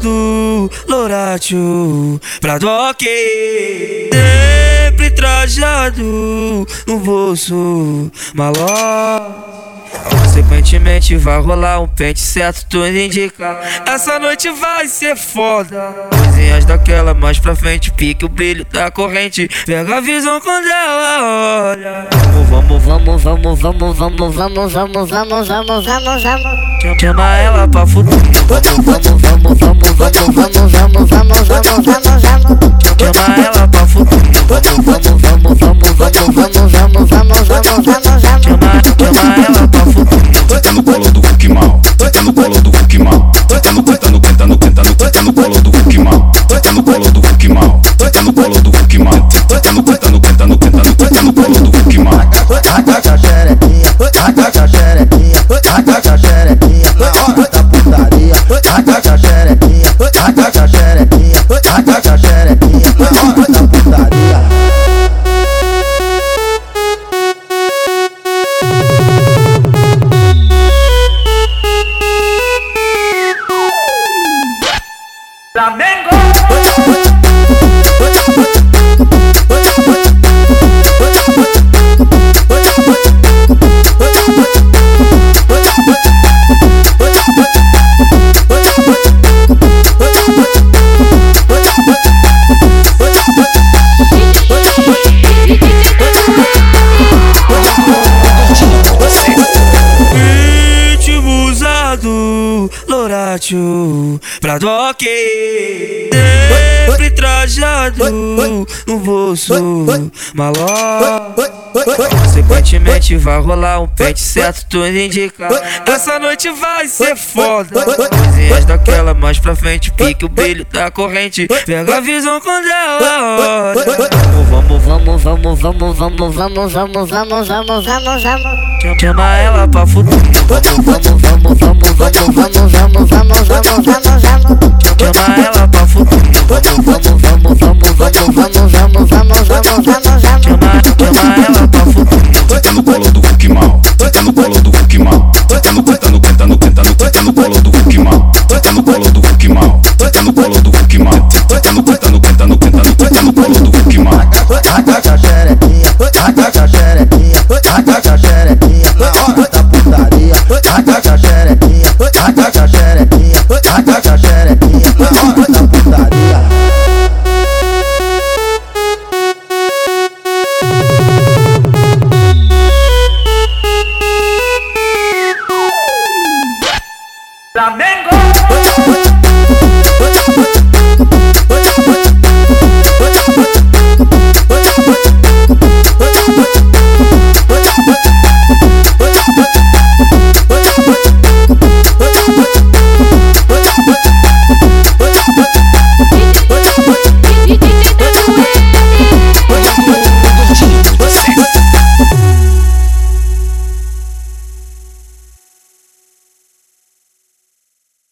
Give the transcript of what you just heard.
usado, Loratio, pra doque. Sempre trajado no bolso, malote. Consequentemente vai rolar um pente certo, tudo indica Essa noite vai ser foda Coisinhas daquela mais pra frente Pique o brilho da corrente Pega a visão quando ela olha Vamos, vamos, vamos, vamos, vamos, vamos, vamos, vamos, vamos, vamos, vamos Chama ela pra Vamos, vamos, vamos, vamos, vamos, vamos, vamos, vamos, vamos, vamos, vamos Chama ela What? Loratio, pra doque. Sempre trajado no bolso, malote. Consequentemente vai rolar um pente certo, tudo indica Essa noite vai ser foda Coisinhas daquela mais pra frente Pique o brilho da corrente Pega a visão quando ela olha Vamos, vamos, vamos, vamos, vamos, vamos, vamos, vamos, vamos, vamos, vamos Chama ela pra futuro Vamos, vamos, vamos, vamos, vamos, vamos, 莫烦莫烦莫烦 Flamengo!